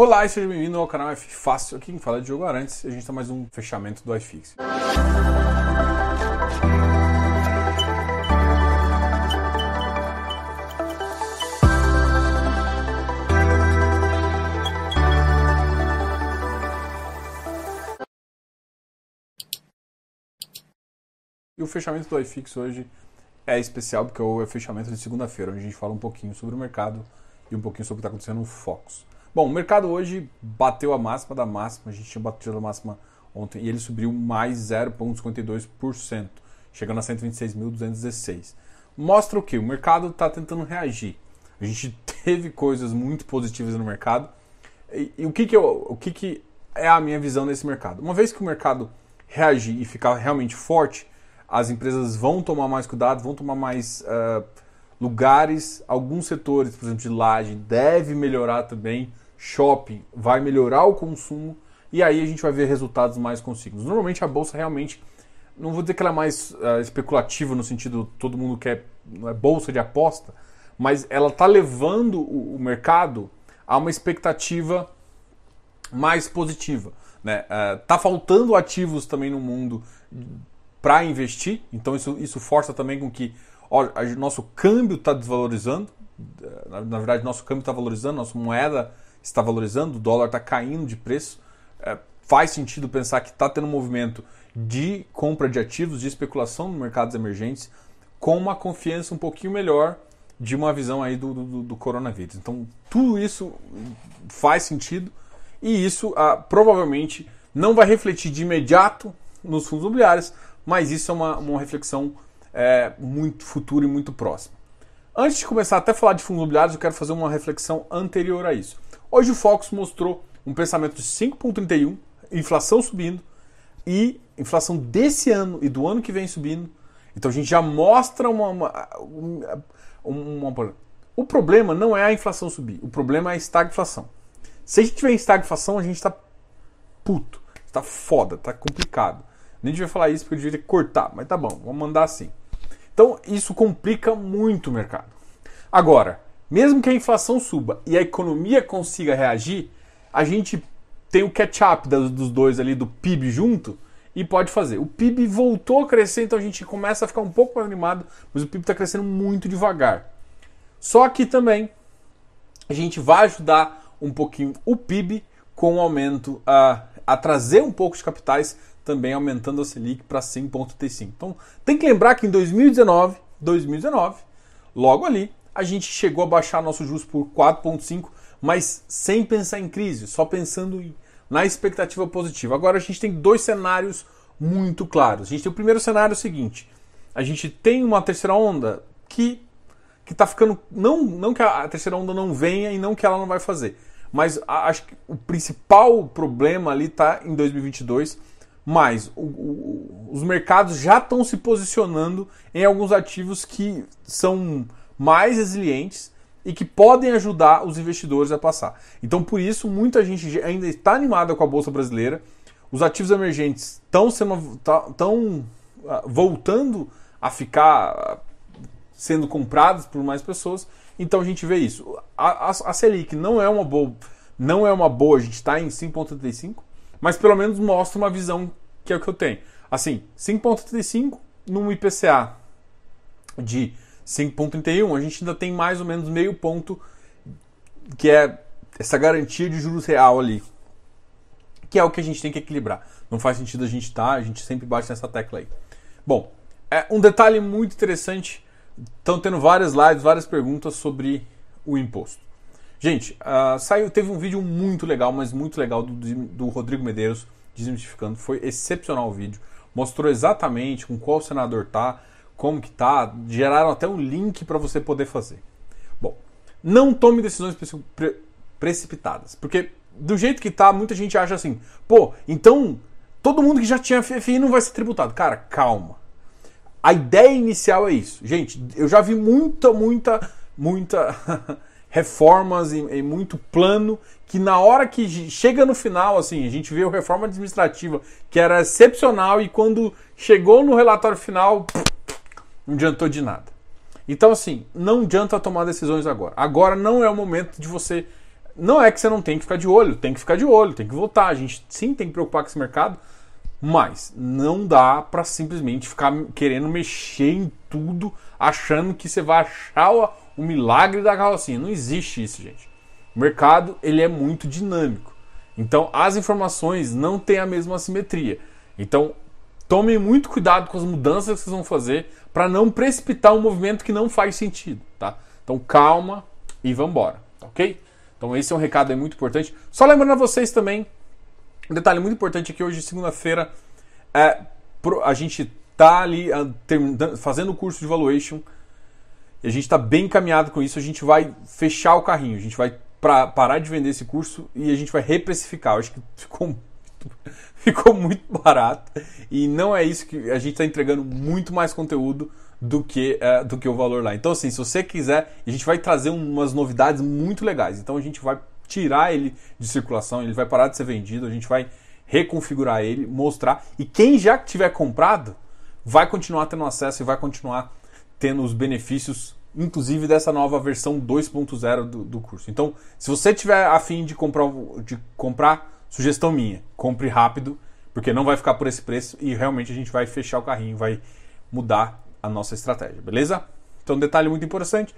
Olá e seja bem-vindo ao canal F Fácil. Aqui quem fala é Diogo Arantes e a gente está mais um fechamento do iFix. E o fechamento do iFix hoje é especial porque é o fechamento de segunda-feira, onde a gente fala um pouquinho sobre o mercado e um pouquinho sobre o que está acontecendo no Focus. Bom, o mercado hoje bateu a máxima da máxima, a gente tinha batido a máxima ontem e ele subiu mais 0,52%, chegando a 126.216. Mostra o que? O mercado está tentando reagir. A gente teve coisas muito positivas no mercado. E, e o, que, que, eu, o que, que é a minha visão nesse mercado? Uma vez que o mercado reagir e ficar realmente forte, as empresas vão tomar mais cuidado, vão tomar mais uh, lugares. Alguns setores, por exemplo, de laje, deve melhorar também shopping, vai melhorar o consumo e aí a gente vai ver resultados mais consignos. Normalmente a bolsa realmente, não vou dizer que ela é mais uh, especulativa no sentido todo mundo quer é bolsa de aposta, mas ela está levando o, o, mercado a uma expectativa mais positiva. Né? Uh, tá faltando ativos também no mundo para investir, então isso, isso força também com que olha, nosso câmbio está desvalorizando, na, na verdade nosso câmbio está valorizando, nossa moeda está valorizando, o dólar está caindo de preço. É, faz sentido pensar que está tendo um movimento de compra de ativos, de especulação no mercados emergentes, com uma confiança um pouquinho melhor de uma visão aí do, do, do coronavírus. Então, tudo isso faz sentido e isso ah, provavelmente não vai refletir de imediato nos fundos imobiliários, mas isso é uma, uma reflexão é, muito futura e muito próxima. Antes de começar até a falar de fundos imobiliários, eu quero fazer uma reflexão anterior a isso. Hoje o Focus mostrou um pensamento de 5,31, inflação subindo e inflação desse ano e do ano que vem subindo. Então a gente já mostra uma, uma, uma, uma o problema não é a inflação subir, o problema é a estagflação. Se a gente tiver estagflação, a gente está puto, está foda, está complicado. Nem devia falar isso porque eu devia cortar, mas tá bom, vamos mandar assim. Então isso complica muito o mercado. Agora, mesmo que a inflação suba e a economia consiga reagir, a gente tem o catch-up dos dois ali, do PIB junto, e pode fazer. O PIB voltou a crescer, então a gente começa a ficar um pouco mais animado, mas o PIB está crescendo muito devagar. Só que também a gente vai ajudar um pouquinho o PIB com o aumento a, a trazer um pouco de capitais, também aumentando a Selic para 5,35. Então tem que lembrar que em 2019, 2019, logo ali, a gente chegou a baixar nosso juros por 4,5, mas sem pensar em crise, só pensando na expectativa positiva. Agora a gente tem dois cenários muito claros. A gente tem o primeiro cenário seguinte: a gente tem uma terceira onda que que está ficando não não que a terceira onda não venha e não que ela não vai fazer, mas acho que o principal problema ali está em 2022. Mas o, o, os mercados já estão se posicionando em alguns ativos que são mais resilientes e que podem ajudar os investidores a passar. Então, por isso, muita gente ainda está animada com a bolsa brasileira. Os ativos emergentes estão sendo tão ah, voltando a ficar ah, sendo comprados por mais pessoas. Então a gente vê isso. A, a, a Selic não é uma boa, não é uma boa. A gente está em 5,35, mas pelo menos mostra uma visão que é o que eu tenho. Assim, 5,35 num IPCA de 5,31, a gente ainda tem mais ou menos meio ponto, que é essa garantia de juros real ali, que é o que a gente tem que equilibrar. Não faz sentido a gente estar, tá, a gente sempre bate nessa tecla aí. Bom, é um detalhe muito interessante, estão tendo várias lives, várias perguntas sobre o imposto. Gente, uh, saiu, teve um vídeo muito legal, mas muito legal do, do Rodrigo Medeiros desmistificando. Foi excepcional o vídeo. Mostrou exatamente com qual senador tá, como que tá, geraram até um link para você poder fazer. Bom, não tome decisões pre precipitadas, porque do jeito que tá, muita gente acha assim, pô, então todo mundo que já tinha FFI não vai ser tributado. Cara, calma. A ideia inicial é isso. Gente, eu já vi muita, muita, muita reformas e, e, muito plano que na hora que chega no final, assim, a gente vê a reforma administrativa que era excepcional e quando chegou no relatório final, não adiantou de nada. Então, assim, não adianta tomar decisões agora. Agora não é o momento de você não é que você não tem que ficar de olho, tem que ficar de olho, tem que votar. A gente sim tem que preocupar com esse mercado, mas não dá para simplesmente ficar querendo mexer em tudo, achando que você vai achar o, o milagre da carrocinha. Não existe isso, gente. O mercado ele é muito dinâmico. Então as informações não têm a mesma assimetria. Então tomem muito cuidado com as mudanças que vocês vão fazer para não precipitar um movimento que não faz sentido, tá? Então calma e tá ok? Então esse é um recado muito importante. Só lembrando a vocês também, um detalhe muito importante aqui hoje, segunda-feira, é, a gente tá ali ah, fazendo o curso de valuation e a gente está bem encaminhado com isso. A gente vai fechar o carrinho, a gente vai pra, parar de vender esse curso e a gente vai reprecificar. Eu acho que ficou ficou muito barato e não é isso que a gente está entregando muito mais conteúdo do que, uh, do que o valor lá. Então, assim, se você quiser, a gente vai trazer umas novidades muito legais. Então, a gente vai tirar ele de circulação, ele vai parar de ser vendido, a gente vai reconfigurar ele, mostrar. E quem já tiver comprado vai continuar tendo acesso e vai continuar tendo os benefícios, inclusive dessa nova versão 2.0 do, do curso. Então, se você tiver afim de comprar, de comprar Sugestão minha, compre rápido, porque não vai ficar por esse preço e realmente a gente vai fechar o carrinho, vai mudar a nossa estratégia, beleza? Então, detalhe muito importante: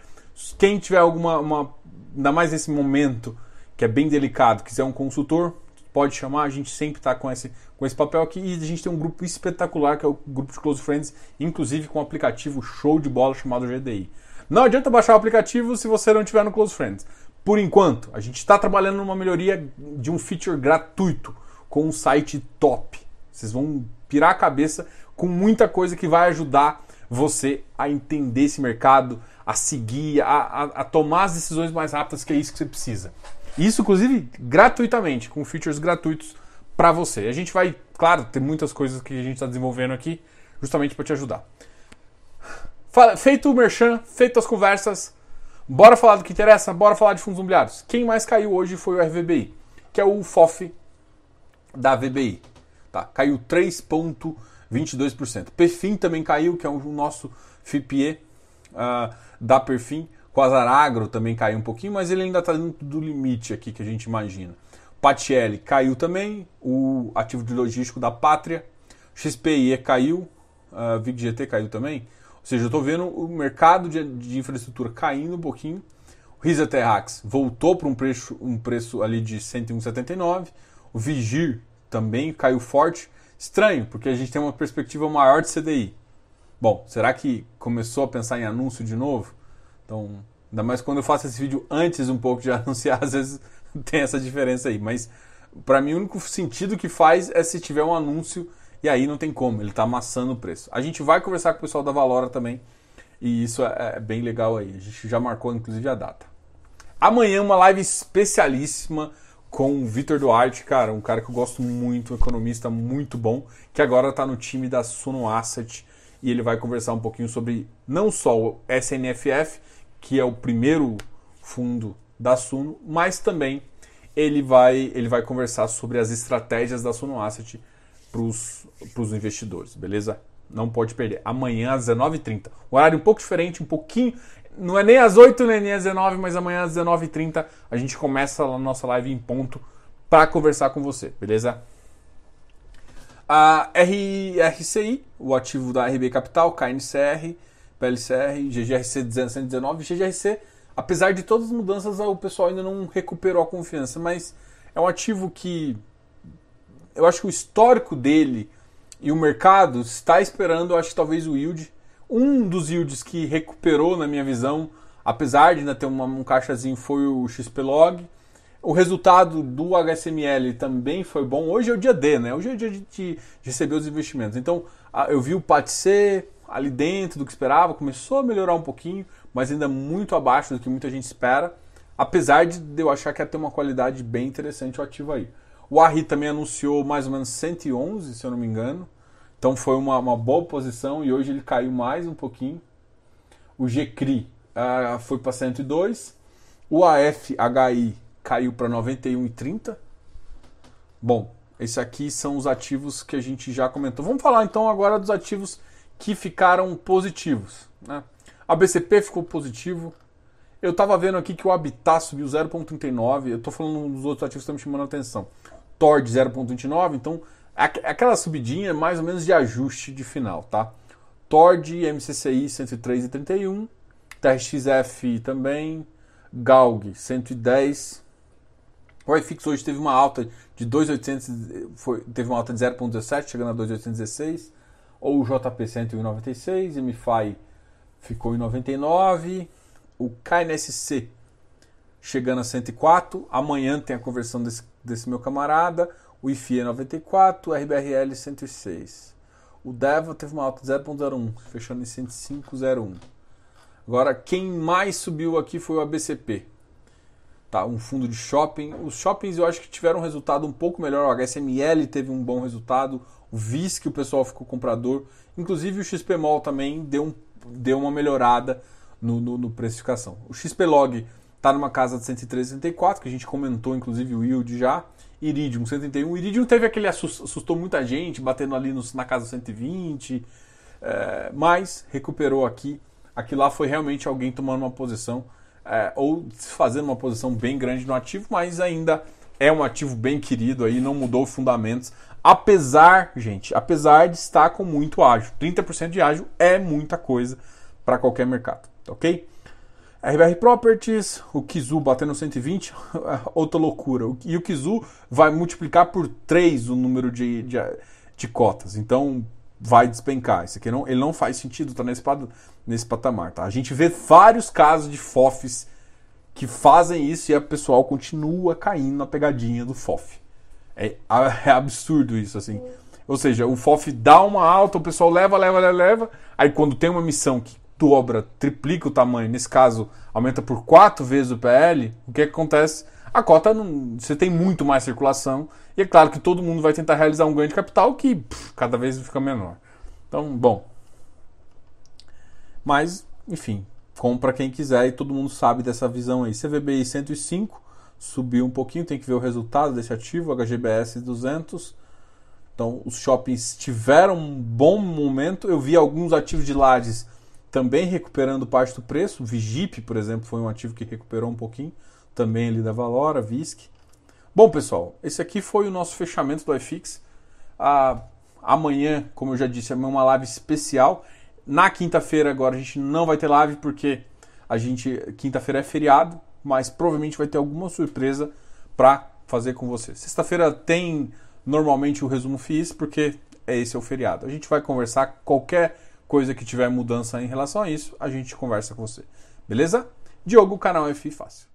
quem tiver alguma, uma, ainda mais nesse momento que é bem delicado, quiser um consultor, pode chamar, a gente sempre está com esse, com esse papel aqui e a gente tem um grupo espetacular que é o grupo de Close Friends, inclusive com um aplicativo show de bola chamado GDI. Não adianta baixar o aplicativo se você não tiver no Close Friends. Por enquanto, a gente está trabalhando numa melhoria de um feature gratuito com um site top. Vocês vão pirar a cabeça com muita coisa que vai ajudar você a entender esse mercado, a seguir, a, a, a tomar as decisões mais rápidas, que é isso que você precisa. Isso, inclusive, gratuitamente, com features gratuitos para você. A gente vai, claro, ter muitas coisas que a gente está desenvolvendo aqui, justamente para te ajudar. Feito o merchan, feitas as conversas, Bora falar do que interessa? Bora falar de fundos imobiliários. Quem mais caiu hoje foi o RVBI, que é o FOF da VBI. Tá? Caiu 3,22%. Perfim também caiu, que é o nosso FIPE uh, da Perfim. Quasar Agro também caiu um pouquinho, mas ele ainda está dentro do limite aqui que a gente imagina. Patielli caiu também, o ativo de logístico da Pátria. XPIE caiu, uh, VIGGT caiu também. Ou seja, eu estou vendo o mercado de, de, infraestrutura caindo um pouquinho. O Risa Terrax voltou para um preço, um preço ali de 101,79. O Vigir também caiu forte. Estranho, porque a gente tem uma perspectiva maior de CDI. Bom, será que começou a pensar em anúncio de novo? Então, ainda mais quando eu faço esse vídeo antes um pouco de anunciar, às vezes tem essa diferença aí. Mas para mim o único sentido que faz é se tiver um anúncio e aí não tem como, ele está amassando o preço. A gente vai conversar com o pessoal da Valora também, e isso é, é bem legal aí. A gente já marcou inclusive a data. Amanhã uma live especialíssima com o Vitor Duarte, cara, um cara que eu gosto muito, um economista muito bom, que agora está no time da Suno Asset e ele vai conversar um pouquinho sobre não só o SNFF, que é o primeiro fundo da Suno, mas também ele vai, ele vai conversar sobre as estratégias da Suno Asset para os investidores, beleza? Não pode perder. Amanhã às 19h30. Horário um pouco diferente, um pouquinho. Não é nem às 8 nem às 19 mas amanhã às 19h30 a gente começa a nossa live em ponto para conversar com você, beleza? A RCI, o ativo da RB Capital, KNCR, PLCR, GGRC 119, GGRC, apesar de todas as mudanças, o pessoal ainda não recuperou a confiança, mas é um ativo que eu acho que o histórico dele e o mercado está esperando, eu acho que talvez o yield, um dos yields que recuperou na minha visão, apesar de ainda ter uma, um caixazinho, foi o XPlog. O resultado do HSML também foi bom. Hoje é o dia D, né? Hoje é o dia de, de receber os investimentos. Então, eu vi o PATC ali dentro do que esperava, começou a melhorar um pouquinho, mas ainda muito abaixo do que muita gente espera. Apesar de eu achar que ia ter uma qualidade bem interessante o ativo aí. O Arri também anunciou mais ou menos 111, se eu não me engano. Então foi uma, uma boa posição e hoje ele caiu mais um pouquinho. O GCRI uh, foi para 102. O AFHI caiu para 91,30. Bom, esses aqui são os ativos que a gente já comentou. Vamos falar então agora dos ativos que ficaram positivos. Né? A BCP ficou positivo. Eu estava vendo aqui que o Habitat subiu 0,39. Eu estou falando dos outros ativos que estão me chamando a atenção. Tord 0,29. Então, aquela subidinha é mais ou menos de ajuste de final, tá? Tord, MCCI 103,31. TRXF também. Galg 110. O iFix hoje teve uma alta de 2,800, teve uma alta de 0,17, chegando a 2,816. Ou o JP 101,96. MFI ficou em 99 o KNSC chegando a 104. Amanhã tem a conversão desse, desse meu camarada. O IFI é 94, o RBRL 106. O DEVA teve uma alta de 0.01, fechando em 105,01. Agora, quem mais subiu aqui foi o ABCP. Tá, um fundo de shopping. Os shoppings eu acho que tiveram um resultado um pouco melhor. O HSML teve um bom resultado. O VISC, o pessoal ficou comprador. Inclusive o XPMOL também deu, um, deu uma melhorada no, no, no precificação. O XPlog está numa casa de 103,64, que a gente comentou, inclusive, o yield já. Iridium 131. O Iridium teve aquele assustou muita gente, batendo ali no, na casa 120, é, mas recuperou aqui. Aqui lá foi realmente alguém tomando uma posição é, ou fazendo uma posição bem grande no ativo, mas ainda é um ativo bem querido aí, não mudou os fundamentos. Apesar, gente, apesar de estar com muito ágio. 30% de ágio é muita coisa para qualquer mercado ok? RBR Properties, o Kizu batendo 120, outra loucura. E o Kizu vai multiplicar por 3 o número de, de, de cotas. Então vai despencar. Isso aqui não, ele não faz sentido tá nesse, nesse patamar. Tá? A gente vê vários casos de FOFs que fazem isso e a pessoal continua caindo na pegadinha do FOF. É, é absurdo isso, assim. Ou seja, o FOF dá uma alta, o pessoal leva, leva, leva, leva. Aí quando tem uma missão que dobra, triplica o tamanho, nesse caso aumenta por quatro vezes o PL, o que, acontece? A cota não, você tem muito mais circulação e é claro que todo mundo vai tentar realizar um ganho de capital que cada vez fica menor. Então, bom. Mas, enfim, compra quem quiser e todo mundo sabe dessa visão aí. CVBI 105 subiu um pouquinho, tem que ver o resultado desse ativo, HGBS 200. Então, os shoppings tiveram um bom momento. Eu vi alguns ativos de lajes também recuperando parte do preço. Vigip, por exemplo, foi um ativo que recuperou um pouquinho, também ali da Valora, Visc. Bom, pessoal, esse aqui foi o nosso fechamento do iFix. Ah, amanhã, como eu já disse, é uma live especial. Na quinta-feira agora a gente não vai ter live porque a gente quinta-feira é feriado, mas provavelmente vai ter alguma surpresa para fazer com você. Sexta-feira tem normalmente o resumo FIIs porque é esse é o feriado. A gente vai conversar qualquer coisa que tiver mudança em relação a isso, a gente conversa com você. Beleza? Diogo, canal F Fácil.